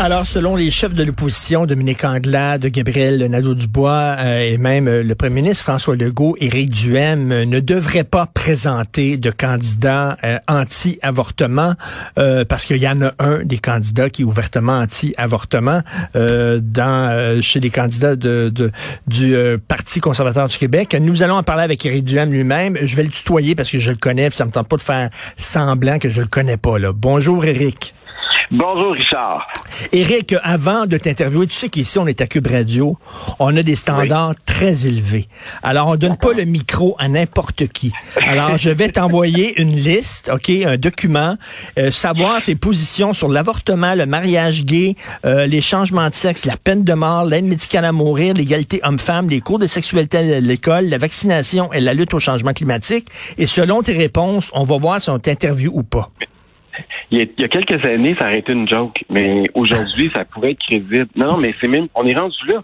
Alors, selon les chefs de l'opposition, Dominique Anglade, Gabriel Nadeau-Dubois euh, et même euh, le premier ministre François Legault, Éric Duhem, euh, ne devraient pas présenter de candidats anti-avortement parce qu'il y en a un des candidats qui est ouvertement anti-avortement dans chez les candidats de, du Parti conservateur du Québec. Nous allons en parler avec Éric Duhem lui-même. Je vais le tutoyer parce que je le connais, puis ça me tente pas de faire semblant que je le connais pas. Là. Bonjour, Eric. Bonjour, Richard. Éric, avant de t'interviewer, tu sais qu'ici, on est à Cube Radio. On a des standards très élevés. Alors, on donne pas le micro à n'importe qui. Alors, je vais t'envoyer une liste, OK, un document, euh, savoir tes positions sur l'avortement, le mariage gay, euh, les changements de sexe, la peine de mort, l'aide médicale à mourir, l'égalité homme-femme, les cours de sexualité à l'école, la vaccination et la lutte au changement climatique. Et selon tes réponses, on va voir si on t'interviewe ou pas. Il y, a, quelques années, ça aurait été une joke, mais aujourd'hui, ça pourrait être crédible. Non, mais c'est même, on est rendu là.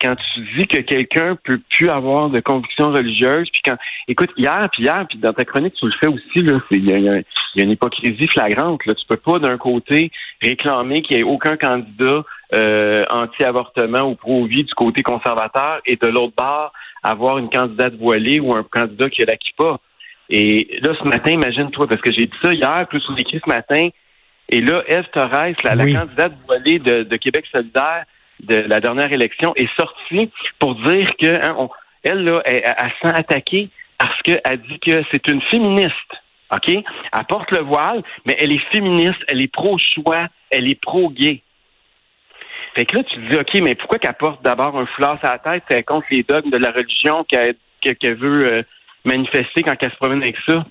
Quand tu dis que quelqu'un peut plus avoir de conviction religieuse, puis quand, écoute, hier, puis hier, puis dans ta chronique, tu le fais aussi, là, il y, a, une hypocrisie flagrante. Là. Tu peux pas, d'un côté, réclamer qu'il n'y ait aucun candidat euh, anti-avortement ou pro-vie du côté conservateur, et de l'autre part, avoir une candidate voilée ou un candidat qui a la kippa. Et là, ce matin, imagine-toi, parce que j'ai dit ça hier, plus on écrit ce matin, et là, Eve Torres, la, candidate voilée de, de, Québec solidaire de la dernière élection, est sortie pour dire que hein, elle, là, elle, elle, s'est attaquée parce qu'elle dit que c'est une féministe. OK? Elle porte le voile, mais elle est féministe, elle est pro-choix, elle est pro-gay. Fait que là, tu te dis, OK, mais pourquoi qu'elle porte d'abord un foulard à la tête? C'est contre les dogmes de la religion qu'elle veut euh, manifester quand elle se promène avec ça.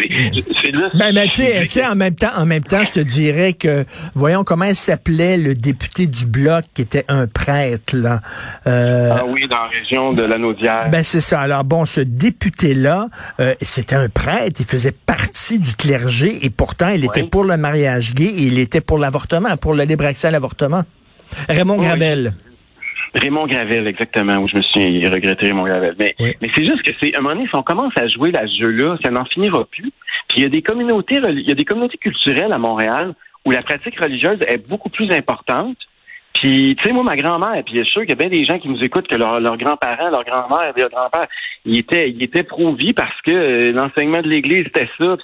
C'est ben, mais tu sais, en même temps, en même temps, je te dirais que voyons comment s'appelait le député du bloc qui était un prêtre là? Euh, ah oui, dans la région de la Naudière. Ben c'est ça. Alors bon, ce député là, euh, c'était un prêtre, il faisait partie du clergé et pourtant il était pour le mariage gay et il était pour l'avortement, pour le libre accès à l'avortement. Raymond Gravel. Raymond Gravel, exactement, où je me suis regretté Raymond Gravel. Mais, mais c'est juste que c'est, à un moment donné, si on commence à jouer à ce jeu-là, ça n'en finira plus. Puis il y a des communautés, il y a des communautés culturelles à Montréal où la pratique religieuse est beaucoup plus importante. Puis, tu sais, moi, ma grand-mère, puis je suis sûr qu'il y a bien des gens qui nous écoutent que leurs leur grands-parents, leur grand-mère, leur grand-père, ils étaient, ils étaient pro-vie parce que euh, l'enseignement de l'Église, c'était ça,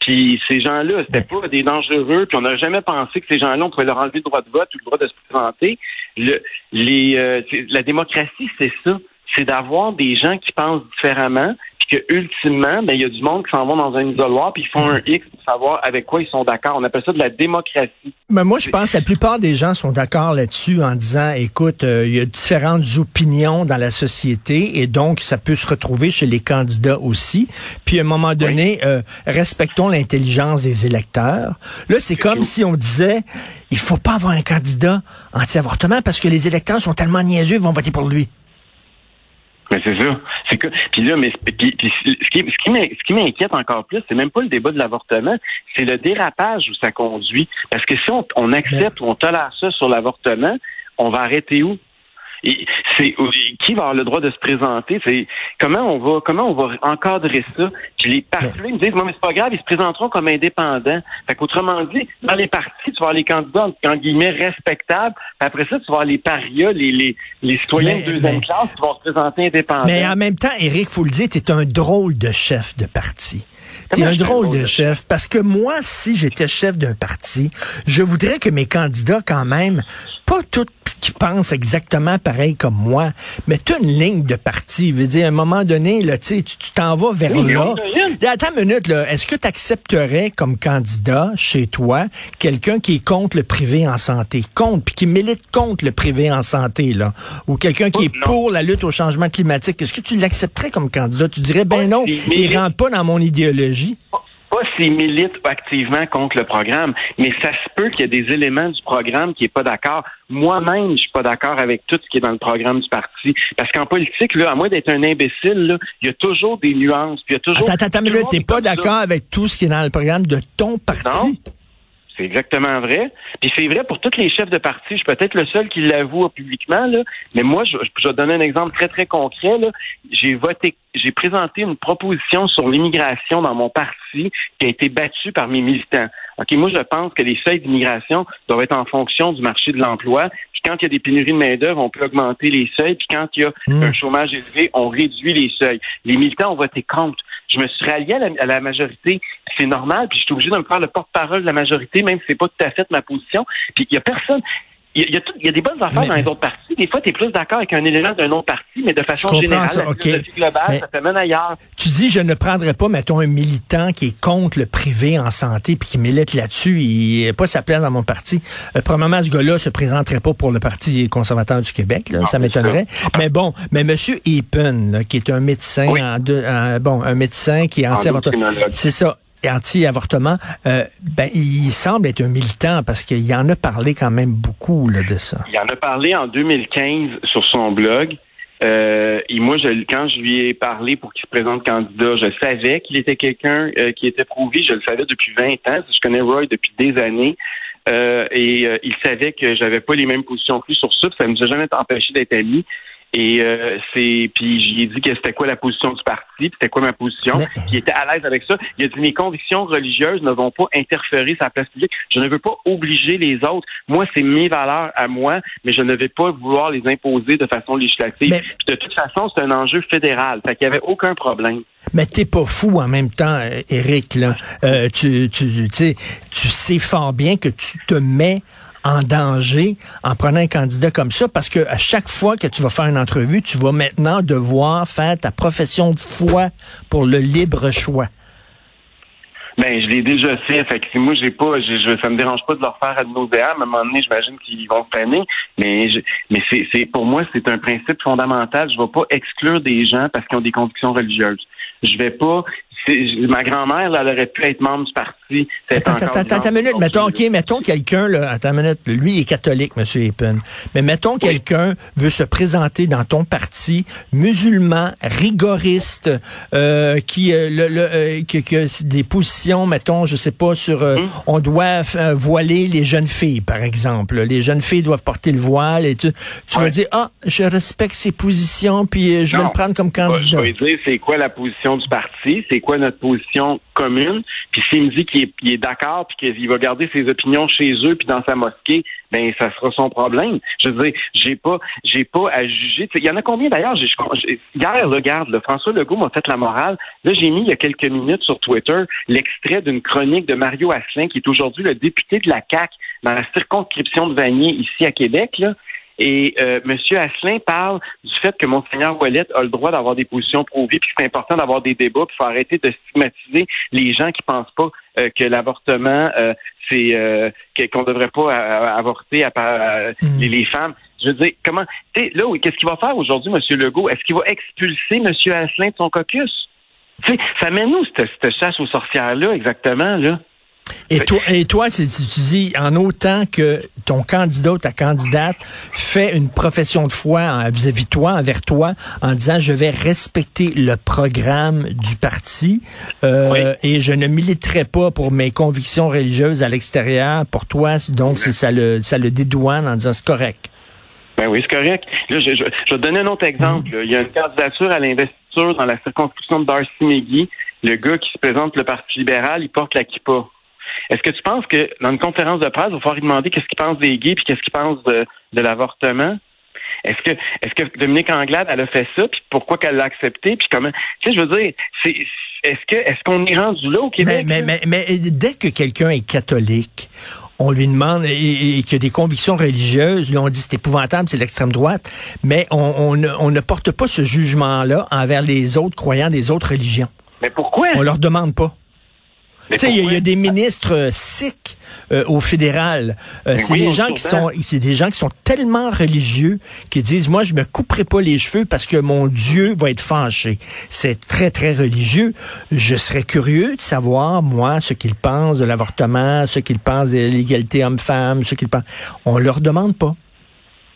puis ces gens-là, c'était pas des dangereux, puis on n'a jamais pensé que ces gens-là, on pouvait leur enlever le droit de vote ou le droit de se présenter. Le, les, euh, la démocratie, c'est ça. C'est d'avoir des gens qui pensent différemment, que ultimement, ben, il y a du monde qui s'en vont dans un isoloir puis ils font un X pour savoir avec quoi ils sont d'accord. On appelle ça de la démocratie. Mais moi, je pense que la plupart des gens sont d'accord là-dessus en disant, écoute, euh, il y a différentes opinions dans la société et donc ça peut se retrouver chez les candidats aussi. Puis à un moment donné, euh, respectons l'intelligence des électeurs. Là, c'est comme si on disait, il faut pas avoir un candidat anti-avortement parce que les électeurs sont tellement niaiseux, ils vont voter pour lui. Mais c'est ça. C'est que puis là, mais ce qui ce qui m'inquiète encore plus, c'est même pas le débat de l'avortement, c'est le dérapage où ça conduit. Parce que si on, on accepte ou on tolère ça sur l'avortement, on va arrêter où? C'est qui va avoir le droit de se présenter? C'est comment on va comment on va encadrer ça? Puis les partis me disent non mais c'est pas grave ils se présenteront comme indépendants. Fait qu'autrement dit dans les partis tu vas avoir les candidats en guillemets respectables. Après ça tu vas avoir les parias les les, les citoyens de deuxième classe qui vont se présenter indépendants. Mais en même temps Éric faut le dire t'es un drôle de chef de parti. T'es un drôle de chef? Parce que moi, si j'étais chef d'un parti, je voudrais que mes candidats, quand même, pas tous qui pensent exactement pareil comme moi, mais tu as une ligne de parti. Je veux dire, à un moment donné, là, tu t'en vas vers là. Attends une minute, là. Est-ce que tu accepterais comme candidat chez toi quelqu'un qui est contre le privé en santé, contre, puis qui milite contre le privé en santé, là, ou quelqu'un qui est pour la lutte au changement climatique? Est-ce que tu l'accepterais comme candidat? Tu dirais, ben non, il rentre pas dans mon idéologie pas s'ils militent activement contre le programme, mais ça se peut qu'il y ait des éléments du programme qui est pas d'accord. Moi-même, je suis pas d'accord avec tout ce qui est dans le programme du parti. Parce qu'en politique, là, à moins d'être un imbécile, il y a toujours des nuances. Puis y a toujours. Attends, attends, mais t'es pas d'accord avec tout ce qui est dans le programme de ton parti? C'est exactement vrai. Puis c'est vrai pour tous les chefs de parti. Je suis peut-être le seul qui l'avoue publiquement, là. mais moi, je, je vais donner un exemple très, très concret. J'ai voté, j'ai présenté une proposition sur l'immigration dans mon parti qui a été battue par mes militants. OK, moi, je pense que les seuils d'immigration doivent être en fonction du marché de l'emploi. Puis quand il y a des pénuries de main-d'œuvre, on peut augmenter les seuils. Puis quand il y a hmm. un chômage élevé, on réduit les seuils. Les militants ont voté contre. Je me suis rallié à la, majorité. C'est normal, puis je suis obligé de me faire le porte-parole de la majorité, même si c'est pas tout à fait ma position. Puis il y a personne. Il y, a, il y a des bonnes affaires dans les autres partis. Des fois, tu es plus d'accord avec un élément d'un autre parti, mais de façon générale, ça, la globale, ça te mène ailleurs. Tu dis, je ne prendrais pas, mettons, un militant qui est contre le privé en santé puis qui milite là-dessus. Il n'a pas sa place dans mon parti. Euh, probablement, ce gars-là se présenterait pas pour le Parti conservateur du Québec. Là, ça m'étonnerait. Mais bon, mais Monsieur Epen, qui est un médecin, en bon, un médecin qui est anti C'est ça anti-avortement, euh, ben, il semble être un militant parce qu'il en a parlé quand même beaucoup là, de ça. Il en a parlé en 2015 sur son blog. Euh, et moi, je, quand je lui ai parlé pour qu'il se présente candidat, je savais qu'il était quelqu'un euh, qui était prouvé. Je le savais depuis 20 ans. Je connais Roy depuis des années. et il savait que j'avais pas les mêmes positions que sur ça. Ça ne nous a jamais empêché d'être amis. Et euh, c'est puis j'ai dit que c'était quoi la position du parti, c'était quoi ma position. Il était à l'aise avec ça. Il a dit mes convictions religieuses ne vont pas interférer la place publique. Je ne veux pas obliger les autres. Moi, c'est mes valeurs à moi, mais je ne vais pas vouloir les imposer de façon législative. de toute façon, c'est un enjeu fédéral. Fait qu'il y avait aucun problème. Mais t'es pas fou en même temps, Eric. Là, euh, tu, tu, tu sais fort bien que tu te mets en danger en prenant un candidat comme ça parce que à chaque fois que tu vas faire une entrevue, tu vas maintenant devoir faire ta profession de foi pour le libre choix. Ben, je l'ai déjà fait. Fait que moi, j'ai pas, je, ça me dérange pas de leur faire ad nauseam. À un moment donné, j'imagine qu'ils vont peiner. Mais, mais c'est, c'est, pour moi, c'est un principe fondamental. Je vais pas exclure des gens parce qu'ils ont des convictions religieuses. Je vais pas ma grand-mère, elle aurait pu être membre du parti. Attends, attends, attends, une minute. Mettons, OK, mettons quelqu'un, là, attends une minute. Lui, il est catholique, M. Epen. Mais mettons quelqu'un veut se présenter dans ton parti, musulman, rigoriste, euh, qui, euh, le, le euh, qui, des positions, mettons, je sais pas, sur, euh, hum. on doit voiler les jeunes filles, par exemple. Les jeunes filles doivent porter le voile et tu, tu vas dire, ah, je respecte ses positions, puis je vais le prendre comme candidat. Je vais dire, c'est quoi la position du parti, c'est quoi notre position commune. Puis s'il me dit qu'il est, d'accord, puis qu'il va garder ses opinions chez eux, puis dans sa mosquée, ben ça sera son problème. Je veux dire, j'ai pas, j'ai pas à juger. Il y en a combien d'ailleurs? Hier, regarde, François Legault m'a fait la morale. Là, j'ai mis il y a quelques minutes sur Twitter l'extrait d'une chronique de Mario Asselin, qui est aujourd'hui le député de la CAC dans la circonscription de Vanier ici à Québec. Et euh, M. Asselin parle du fait que Monseigneur Ouellet a le droit d'avoir des positions prouvées, puis c'est important d'avoir des débats, puis faut arrêter de stigmatiser les gens qui pensent pas euh, que l'avortement, euh, c'est euh, qu'on devrait pas avorter à, mm. les, femmes. Je veux dire, comment, là, qu'est-ce qu'il va faire aujourd'hui, M. Legault? Est-ce qu'il va expulser M. Asselin de son caucus? sais, ça mène nous cette, cette chasse aux sorcières-là, exactement, là? Et toi, et toi tu, dis, en autant que ton candidat ou ta candidate fait une profession de foi vis-à-vis toi, envers toi, en disant je vais respecter le programme du parti euh, et je ne militerai pas pour mes convictions religieuses à l'extérieur. Pour toi, donc ça le ça le dédouane en disant c'est correct. Ben oui, c'est correct. je, je, vais te donner un autre exemple. Il y a une candidature à l'investiture dans la circonscription de Darcy McGee. Le gars qui se présente le Parti libéral, il porte la kippa. Est-ce que tu penses que dans une conférence de presse, il va falloir lui demander qu'est-ce qu'il pense des gays puis qu'est-ce qu'il pense de, l'avortement? Est-ce que est-ce que Dominique Anglade elle a fait ça puis pourquoi qu'elle l'a accepté puis comment? Tu sais je veux dire c'est est-ce que est-ce qu'on est rendu là au Québec mais mais, mais, dès que quelqu'un est catholique on lui demande et, qu'il a des convictions religieuses lui on dit c'est épouvantable c'est l'extrême droite mais on, on, ne, on ne porte pas ce jugement là envers les autres croyants des autres religions. Mais pourquoi? On leur demande pas tu sais, il y, a des ministres euh, sikhs euh, au fédéral. Euh, c'est des gens qui sont, c'est des gens qui sont tellement religieux qui disent, moi, je me couperai pas les cheveux parce que mon Dieu va être fâché. C'est très très religieux. Je serais curieux de savoir moi ce qu'ils pensent de l'avortement, ce qu'ils pensent de l'égalité homme-femme, ce qu'ils pensent. On leur demande pas.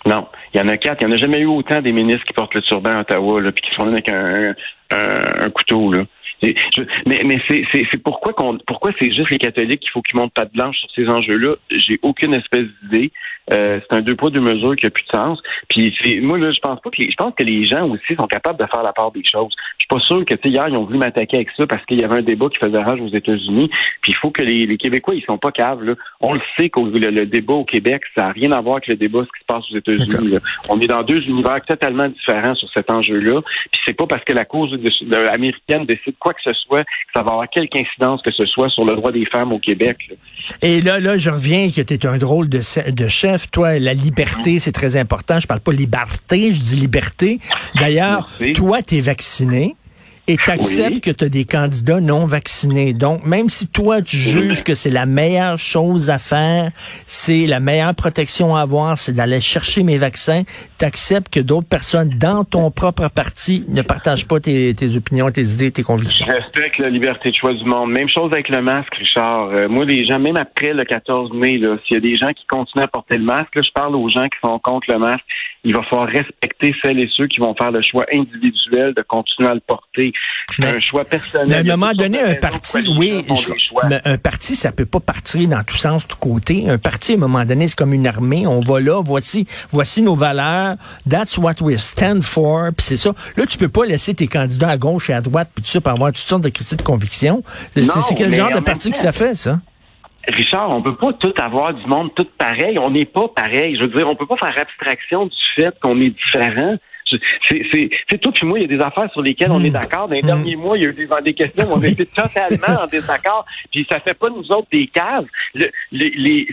Non, il y en a quatre. Il n'y en a jamais eu autant des ministres qui portent le turban à Ottawa, là, puis qui sont avec un, un, un couteau. Là. Mais mais c'est pourquoi qu'on pourquoi c'est juste les catholiques qu'il faut qu'ils montent pas de blanche sur ces enjeux-là? J'ai aucune espèce d'idée. Euh, c'est un deux poids deux mesures qui a plus de sens. Puis moi là, je pense pas que je pense que les gens aussi sont capables de faire la part des choses. Je suis pas sûr que hier ils ont voulu m'attaquer avec ça parce qu'il y avait un débat qui faisait rage aux États-Unis. Puis il faut que les, les, Québécois ils sont pas caves là. On le sait que le, débat au Québec ça n'a rien à voir avec le débat ce qui se passe aux États-Unis. On est dans deux univers totalement différents sur cet enjeu-là. Puis c'est pas parce que la cause américaine décide quoi que ce soit que ça va avoir quelque incidence que ce soit sur le droit des femmes au Québec. Et là, là, je reviens que tu es un drôle de, de chef. Toi, la liberté, c'est très important. Je parle pas liberté, je dis liberté. D'ailleurs, toi, tu es vacciné et tu acceptes que tu as des candidats non vaccinés. Donc, même si toi, tu juges que c'est la meilleure chose à faire, c'est la meilleure protection à avoir, c'est d'aller chercher mes vaccins, tu acceptes que d'autres personnes dans ton propre parti ne partagent pas tes, opinions, tes idées, tes convictions. Je respecte la liberté de choix du monde. Même chose avec le masque, Richard. Euh, moi, les gens, même après le 14 mai, s'il y a des gens qui continuent à porter le masque, je parle aux gens qui sont contre le masque. Il va falloir respecter celles et ceux qui vont faire le choix individuel de continuer à le porter. C'est un choix personnel. Mais à un moment donné, un parti, oui, un parti, ça peut pas partir dans tous sens, tous côtés. Un parti, à un moment donné, c'est comme une armée. On va là, voici, voici nos valeurs. That's what we stand for. Puis c'est ça. Là, tu peux pas laisser tes candidats à gauche et à droite, puis tout ça, pour avoir toutes sortes de critiques de conviction. C'est quel genre de parti que ça fait, ça? Richard, on peut pas tout avoir du monde tout pareil. On n'est pas pareil. Je veux dire, on peut pas faire abstraction du fait qu'on est différent. C'est tout puis moi, il y a des affaires sur lesquelles on est hmm. d'accord. Dans les hmm. derniers mois, il y a eu des, des questions où on était totalement en désaccord. Puis ça fait pas nous autres des cases.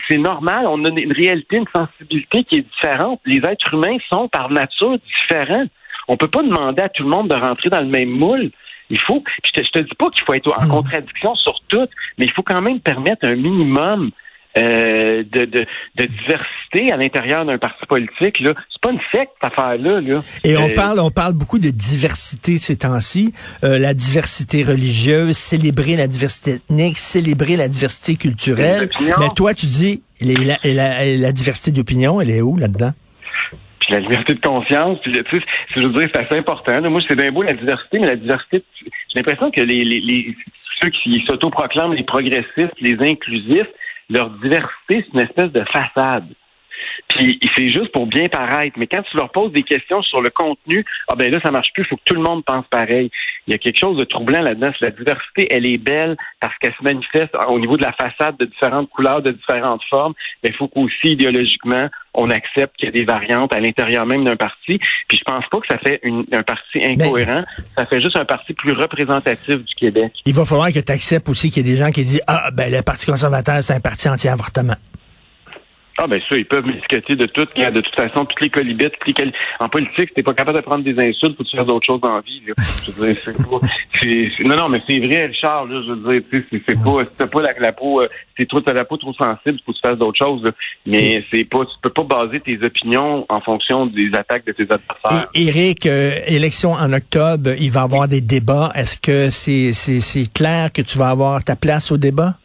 c'est normal. On a une réalité, une sensibilité qui est différente. Les êtres humains sont par nature différents. On peut pas demander à tout le monde de rentrer dans le même moule. Il faut, je te, te dis pas qu'il faut être en hmm. contradiction sur tout, mais il faut quand même permettre un minimum euh, de, de, de, diversité à l'intérieur d'un parti politique. Là, c'est pas une secte cette affaire-là. Là. Et on euh, parle, on parle beaucoup de diversité ces temps-ci, euh, la diversité religieuse, célébrer la diversité ethnique, célébrer la diversité culturelle. Mais toi, tu dis, la, la, la diversité d'opinion, elle est où là-dedans? Puis la liberté de conscience, puis tu sais, je veux dire, c'est assez important. Moi, c'est bien beau la diversité, mais la diversité, j'ai l'impression que les, les, les ceux qui s'autoproclament les progressistes, les inclusifs, leur diversité, c'est une espèce de façade. Puis c'est juste pour bien paraître. Mais quand tu leur poses des questions sur le contenu, ah ben là, ça marche plus, il faut que tout le monde pense pareil. Il y a quelque chose de troublant là-dedans. La diversité, elle est belle parce qu'elle se manifeste au niveau de la façade de différentes couleurs, de différentes formes. Mais il faut qu'aussi, idéologiquement, on accepte qu'il y a des variantes à l'intérieur même d'un parti. Puis je pense pas que ça fait un parti incohérent. ça fait juste un parti plus représentatif du Québec. Il va falloir que tu acceptes aussi qu'il y ait des gens qui disent Ah, ben le Parti conservateur, c'est un parti anti-avortement. Ah ben ça, ils peuvent m'étiqueter de tout. De toute façon, toutes les colibites, en politique, t'es pas capable de prendre des insultes, faut tu faire d'autres choses dans la vie. Je veux dire, c'est pas. non, non, mais c'est vrai, Richard. Là, je veux dire, c'est pas, si t'as pas la, peau, euh, c'est trop, t'as la peau trop sensible, faut que tu fasses d'autres choses. Mais c'est pas, tu peux pas baser tes opinions en fonction des attaques de tes adversaires. Et, Éric, euh, élection en octobre, il va y avoir des débats. Est-ce que c'est, c'est, c'est clair que tu vas avoir ta place au débat?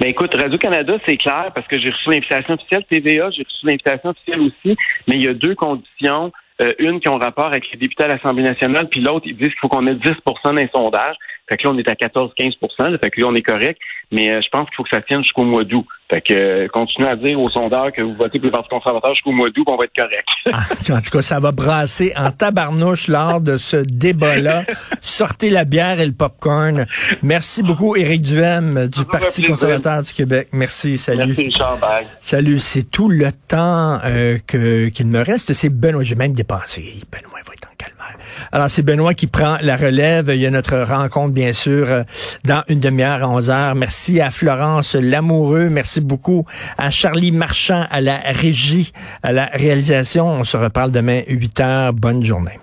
Ben écoute, Radio-Canada, c'est clair parce que j'ai reçu l'invitation officielle. TVA, j'ai reçu l'invitation officielle aussi, mais il y a deux conditions. Euh, une qui ont rapport avec les députés à l'Assemblée nationale, puis l'autre, ils disent qu'il faut qu'on ait 10 dans les sondages. Fait que là, on est à 14-15 Fait que là, on est correct. Mais euh, je pense qu'il faut que ça tienne jusqu'au mois d'août. Fait que euh, continuez à dire aux sondeurs que vous votez pour le Parti conservateur jusqu'au mois d'août, on va être correct. Ah, en tout cas, ça va brasser en tabarnouche lors de ce débat-là. Sortez la bière et le popcorn. Merci beaucoup, Éric Duhem du Parti conservateur du Québec. Merci, salut. Merci, Richard. Salut, c'est tout le temps euh, que qu'il me reste. C'est Benoît. J'ai même dépassé. Benoît va être en calmaire. Alors, c'est Benoît qui prend la relève. Il y a notre rencontre, bien sûr, euh, dans une demi-heure à 11 heures. Merci à Florence Lamoureux. Merci beaucoup à Charlie Marchand, à la régie, à la réalisation. On se reparle demain 8 heures. Bonne journée.